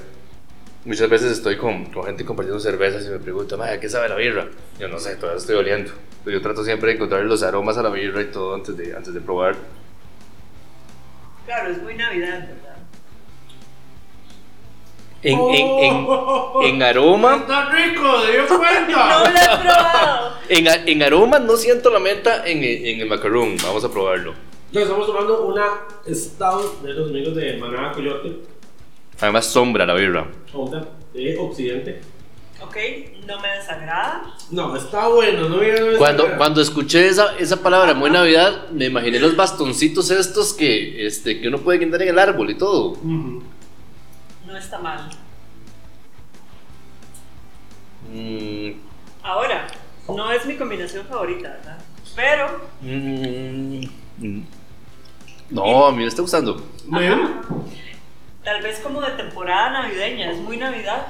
Muchas veces estoy con, con gente compartiendo cervezas y me preguntan, "Mae, ¿qué sabe la birra? Yo no sé, todavía estoy oliendo. Pero yo trato siempre de encontrar los aromas a la birra y todo antes de, antes de probar. Claro, es muy Navidad, ¿verdad? En, en, en, en aroma, ¡Está rico! ¡Se dio *laughs* No cuenta! lo he probado. en, aroma no siento la menta en, en el macarón. Vamos a probarlo. Entonces, estamos tomando una stout de los amigos de Manada Coyote, Además sombra la birra. onda de Occidente. Ok, no me desagrada. No, está bueno, no digan eso. Cuando, cuando escuché esa, esa palabra, muy Navidad, me imaginé los bastoncitos estos que, este, que uno puede guindar en el árbol y todo. Ujú. No está mal. Mm, Ahora, no es mi combinación favorita, ¿verdad? Pero Mm. No, a mí me está gustando. Tal vez como de temporada navideña. Es muy Navidad.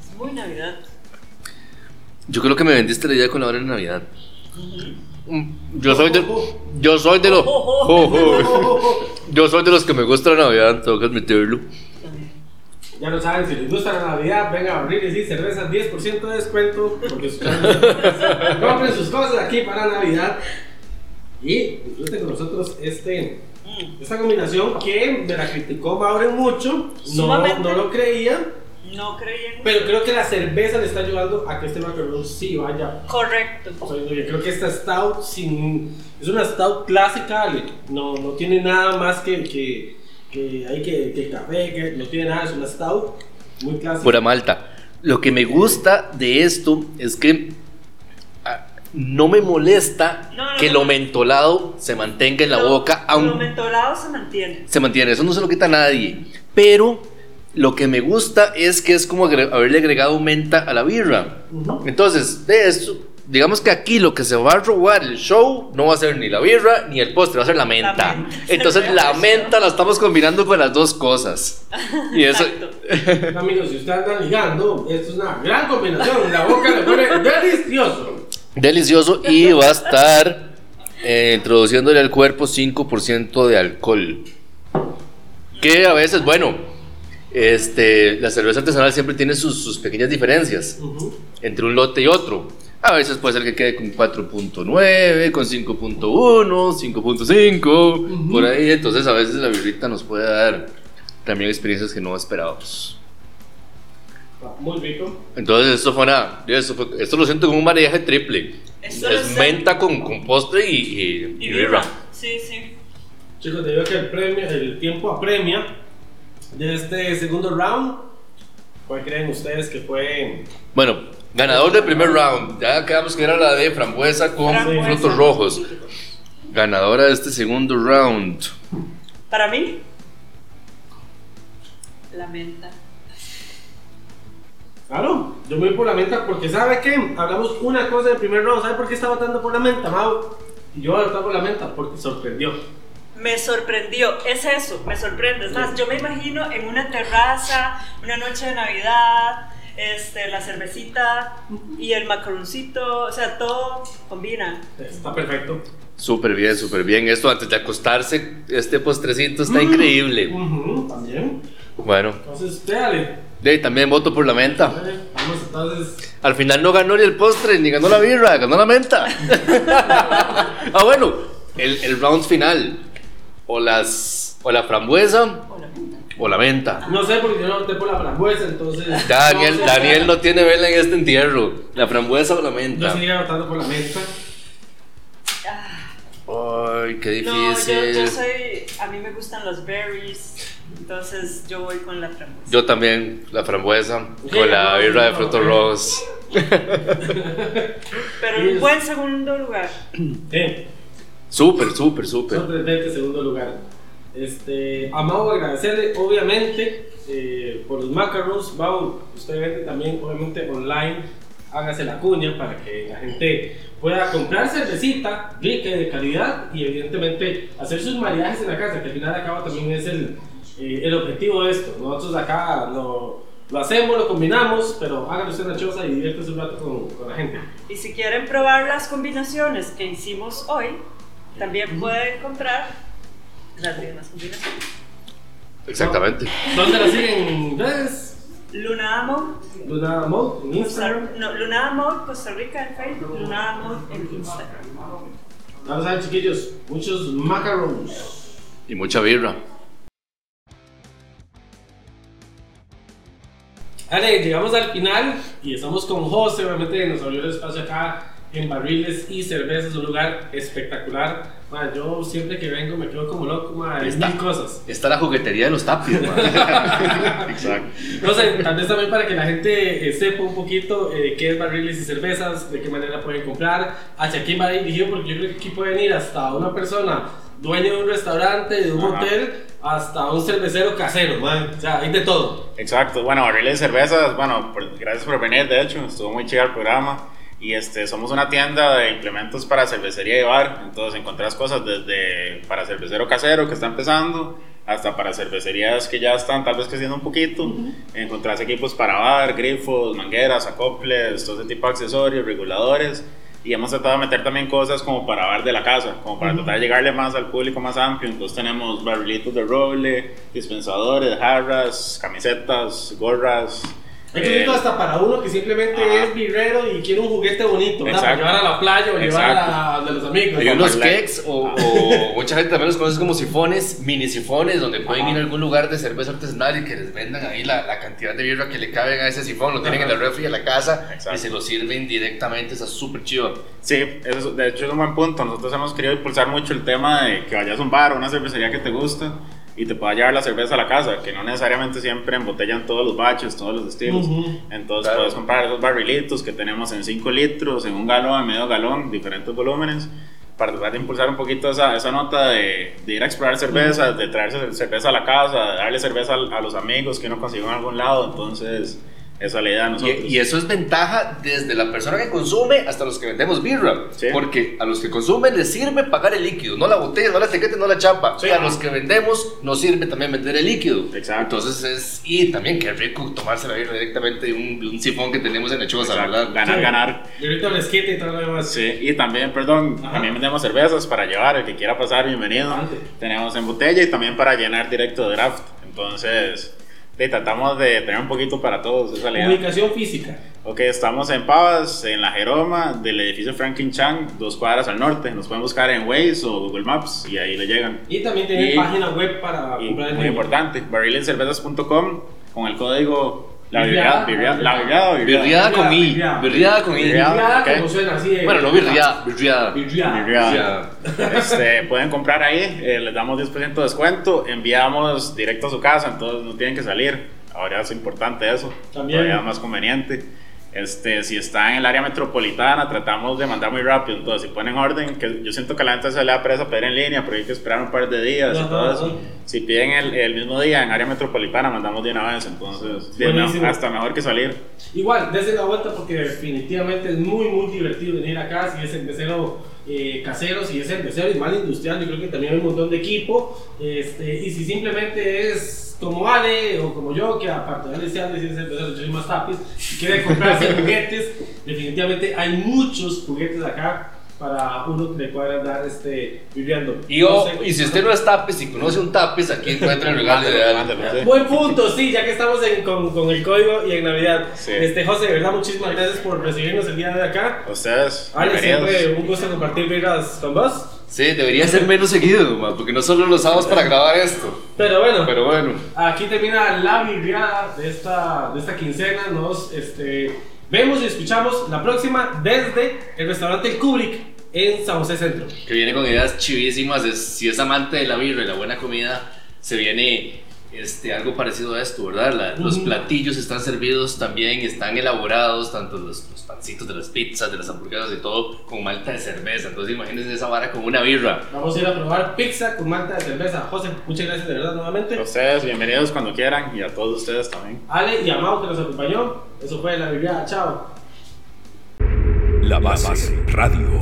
Es muy Navidad. Yo creo que me vendiste la idea con la hora de Navidad. Mm, Yo soy de, yo soy de los, yo soy de los que me gusta la Navidad, tengo que admitirlo. Ya lo saben, si les gusta la Navidad, venga a abrir y sí, cervezas 10% de descuento. Porque sus- *laughs* compren sus cosas aquí para Navidad. Y disfruten con nosotros este, esta combinación que me la criticó Maureen mucho. No, no lo creía. No creí en. Pero creo que la cerveza le está ayudando a que este macarón sí vaya. Correcto. Bien. Creo que esta stout sin, es una stout clásica, no, no tiene nada más que, que, que hay que, que café, que no tiene nada, es una stout muy clásica. Pura malta. Lo que me gusta de esto es que ah, no me molesta No, no, que no. lo mentolado se mantenga en la Lo- boca, Lo aún mentolado se mantiene. se mantiene, eso no se lo quita a nadie. Pero lo que me gusta es que es como agre- haberle agregado menta a la birra. Ujú. Entonces, de eso, digamos que aquí lo que se va a robar el show no va a ser ni la birra ni el postre, va a ser la menta. menta. Entonces, la *laughs* menta la estamos combinando con las dos cosas. Y eso. *laughs* Amigos, si ustedes andan ligando, esto es una gran combinación. La boca le pone delicioso. Delicioso y va a estar eh, introduciéndole al cuerpo 5% de alcohol. Que a veces, bueno, este, la cerveza artesanal siempre tiene sus, sus pequeñas diferencias Ujú. entre un lote y otro. A veces puede ser que quede con 4.9, con 5.1, 5.5, por ahí. Entonces a veces la birrita nos puede dar también experiencias que no esperábamos. Está Muy rico. Entonces esto fue una, esto, fue- esto lo siento como un mariaje triple. Esto es menta con, con postre y, y, Y y birra. birra. Sí, sí. Chicos, debido a que el, premio, el tiempo apremia de este segundo round, ¿cuál creen ustedes que fue? Bueno, ganador del primer round. Ya quedamos que era la de frambuesa con Frambuesa. frutos rojos. Ganadora de este segundo round. Para mí, la menta. Claro, yo me voy por la menta porque ¿sabe qué? Hablamos una cosa del primer round, ¿sabe por qué está votando por la menta, Mau? Y yo voy a votar por la menta porque sorprendió. Me sorprendió, es eso, me sorprende. Es más, yo me imagino en una terraza, una noche de Navidad, este, la cervecita y el macaroncito, o sea, todo combina. Está perfecto. Súper bien, súper bien. Esto antes de acostarse, este postrecito está increíble. Ujú, también. Bueno, Entonces, espérale. de también voto por la menta. Vamos entonces. Al final no ganó ni el postre, ni ganó la birra, ganó la menta. *laughs* ah, bueno, el, el round final. O las. O la frambuesa O la menta. O la menta. No sé, porque yo no opté por la frambuesa, entonces. *laughs* Daniel, no sé. Daniel no tiene vela en este entierro. La frambuesa o la Yo menta. seguiría votando por la menta. Ay, qué No, yo, difícil. yo soy. A mí me gustan los berries. Entonces yo voy con la frambuesa. Yo también, la frambuesa Sí, con la birra de frutos rojos. Pero *laughs* en un buen segundo lugar. Sí. Súper, súper, súper. Sorprendente segundo lugar. Este, a Mau agradecerle, obviamente, eh, por los macarons. Mau, usted vende también, obviamente, online. Hágase la cuña para que la gente pueda comprar cervecita rica y de calidad y, evidentemente, hacer sus mariajes en la casa, que al final de cabo también es el, eh, el objetivo de esto. Nosotros acá lo, lo hacemos, lo combinamos, pero hágalo usted en la choza y diviértese un rato con, con la gente. Y si quieren probar las combinaciones que hicimos hoy, también pueden comprar las mismas combinaciones. Exactamente. ¿Dónde la siguen en redes? Luna Mode, en Costa, Instagram. no, Lunada Mode Costa Rica en Facebook, Lunada Mode en Instagram. Vamos a ver, chiquillos, muchos macarons. Y mucha birra. Vale, llegamos al final y estamos con José, obviamente nos abrió el espacio acá en barriles y cervezas, un lugar espectacular. Ma, yo siempre que vengo me quedo como loco, ma, hay Está. mil cosas. Está la juguetería de los tapis, man. *laughs* Exacto. No sé, tal vez también para que la gente eh, sepa un poquito eh, qué es barriles y cervezas, de qué manera pueden comprar, hacia quién va dirigido, porque yo creo que aquí pueden ir hasta una persona dueño de un restaurante, de un Ajá. hotel, hasta un cervecero casero, man. O sea, hay de todo. Exacto, bueno, barriles de cervezas, bueno, por- gracias por venir, de hecho, estuvo muy chido el programa. Y este, somos una tienda de implementos para cervecería y bar, entonces encontrás cosas desde para cervecero casero que está empezando, hasta para cervecerías que ya están tal vez creciendo un poquito. Encontrás equipos para bar, grifos, mangueras, acoples, todo ese tipo de accesorios, reguladores. Y hemos tratado de meter también cosas como para bar de la casa, como para tratar de llegarle más al público más amplio. Entonces tenemos barrilitos de roble, dispensadores, jarras, camisetas, gorras. Hay que eh, hasta para uno que simplemente Ajá. es birrero y quiere un juguete bonito, ¿verdad? Para llevar a la playa o llevar Exacto. a de los amigos. Hay ¿no? unos cakes o, o mucha gente también los conoce como sifones, mini sifones, donde pueden ir a algún lugar de cerveza artesanal y que les vendan ahí la, la cantidad de birra que le caben a ese sifón, lo tienen en Ajá. el refri de la casa Exacto. y se lo sirven directamente, está súper chido. Sí, eso, es- de hecho es un buen punto. Nosotros hemos querido impulsar mucho el tema de que vayas a un bar o una cervecería que te gusta y te pueda llevar la cerveza a la casa, que no necesariamente siempre embotellan todos los baches, todos los estilos. Ujú. Entonces Claro. puedes comprar esos barrilitos que tenemos en 5 litros, en un galón, en medio galón, diferentes volúmenes, para tratar de impulsar un poquito esa, esa nota de, de ir a explorar cervezas, de traerse cerveza a la casa, de darle cerveza a, a los amigos que uno consiguió en algún lado. Entonces, esa es la idea de nosotros. Y, y eso es ventaja desde la persona que consume hasta los que vendemos birra. Sí. Porque a los que consumen les sirve pagar el líquido, no la botella, no la etiqueta, no la chapa. Sí. y a los que vendemos nos sirve también vender el líquido. Exacto. Entonces es, y también qué rico tomarse la birra directamente de un, de un sifón que tenemos en Exacto. ¿verdad? Ganar, Sí. ganar. Y ahorita fresquita y todo lo demás. Sí, y también, perdón, Ajá. también vendemos cervezas para llevar, el que quiera pasar, bienvenido. Tenemos en botella y también para llenar directo de draft. Entonces, tratamos de tener un poquito para todos, esa. Ubicación física. Ok, estamos en Pavas, en la Jeroma del edificio Franklin Chang, dos cuadras al norte. Nos pueden buscar en Waze o Google Maps y ahí le llegan. Y también tiene Y- página web para Y comprar el muy importante, barrilencervezas.com con el código la Birriada. birriada, la birriada o birriada. Birriada con I, Birriada. con I. Birriada. Como suena así. Bueno, no birriada, birriada. Birriada. Birriada. Este, *laughs* pueden comprar ahí, eh, les damos 10% de descuento, enviamos directo a su casa, entonces no tienen que salir. Ahora es importante eso, También. todavía más conveniente. Este, si está en el área metropolitana, tratamos de mandar muy rápido. Entonces, si ponen orden, que yo siento que la gente se le da presa pedir en línea, pero hay que esperar un par de días y Ajá, todo eso. ajá. Si piden el, el mismo día en área metropolitana, mandamos de una vez. Entonces, no, hasta mejor que salir. Igual, dense la vuelta porque definitivamente es muy, muy divertido venir acá. Si es cervecero eh, casero, si es cervecero y mal industrial, yo creo que también hay un montón de equipo. Este, y si simplemente es como Ale o como yo, que aparte de Ale sea Ale, si es cervecero, yo soy más tapis, y quiere comprarse *laughs* juguetes, definitivamente hay muchos juguetes acá para uno que le pueda andar este, viviendo. Y, oh, y si usted no es tapis y conoce un tapis, aquí encuentra el regalo ideal. Buen punto, sí, ya que estamos en- con, con el código y en Navidad. Sí. Este, José, de verdad, muchísimas gracias por recibirnos el día de acá. Ustedes, Ale, bienvenidos. siempre un gusto compartir birras con vos. Sí, debería ser menos seguido, ma, porque no solo los sábados para grabar esto. Pero bueno, Pero bueno, aquí termina la virreada de esta, de esta quincena. Nos este, vemos y escuchamos la próxima desde el restaurante Kubrick en San José Centro. que viene con ideas chivísimas. si es amante de la birra y la buena comida, se viene este, algo parecido a esto, ¿verdad? La- Los platillos están servidos también, están elaborados, tanto los, los pancitos de las pizzas, de las hamburguesas y todo, con malta de cerveza. Entonces imagínense esa vara con una birra. Vamos a ir a probar pizza con malta de cerveza. José, muchas gracias de verdad nuevamente. A ustedes, bienvenidos cuando quieran y a todos ustedes también. Ale y a Mau que nos acompañó. Eso fue la virreada. Chao. La base radio.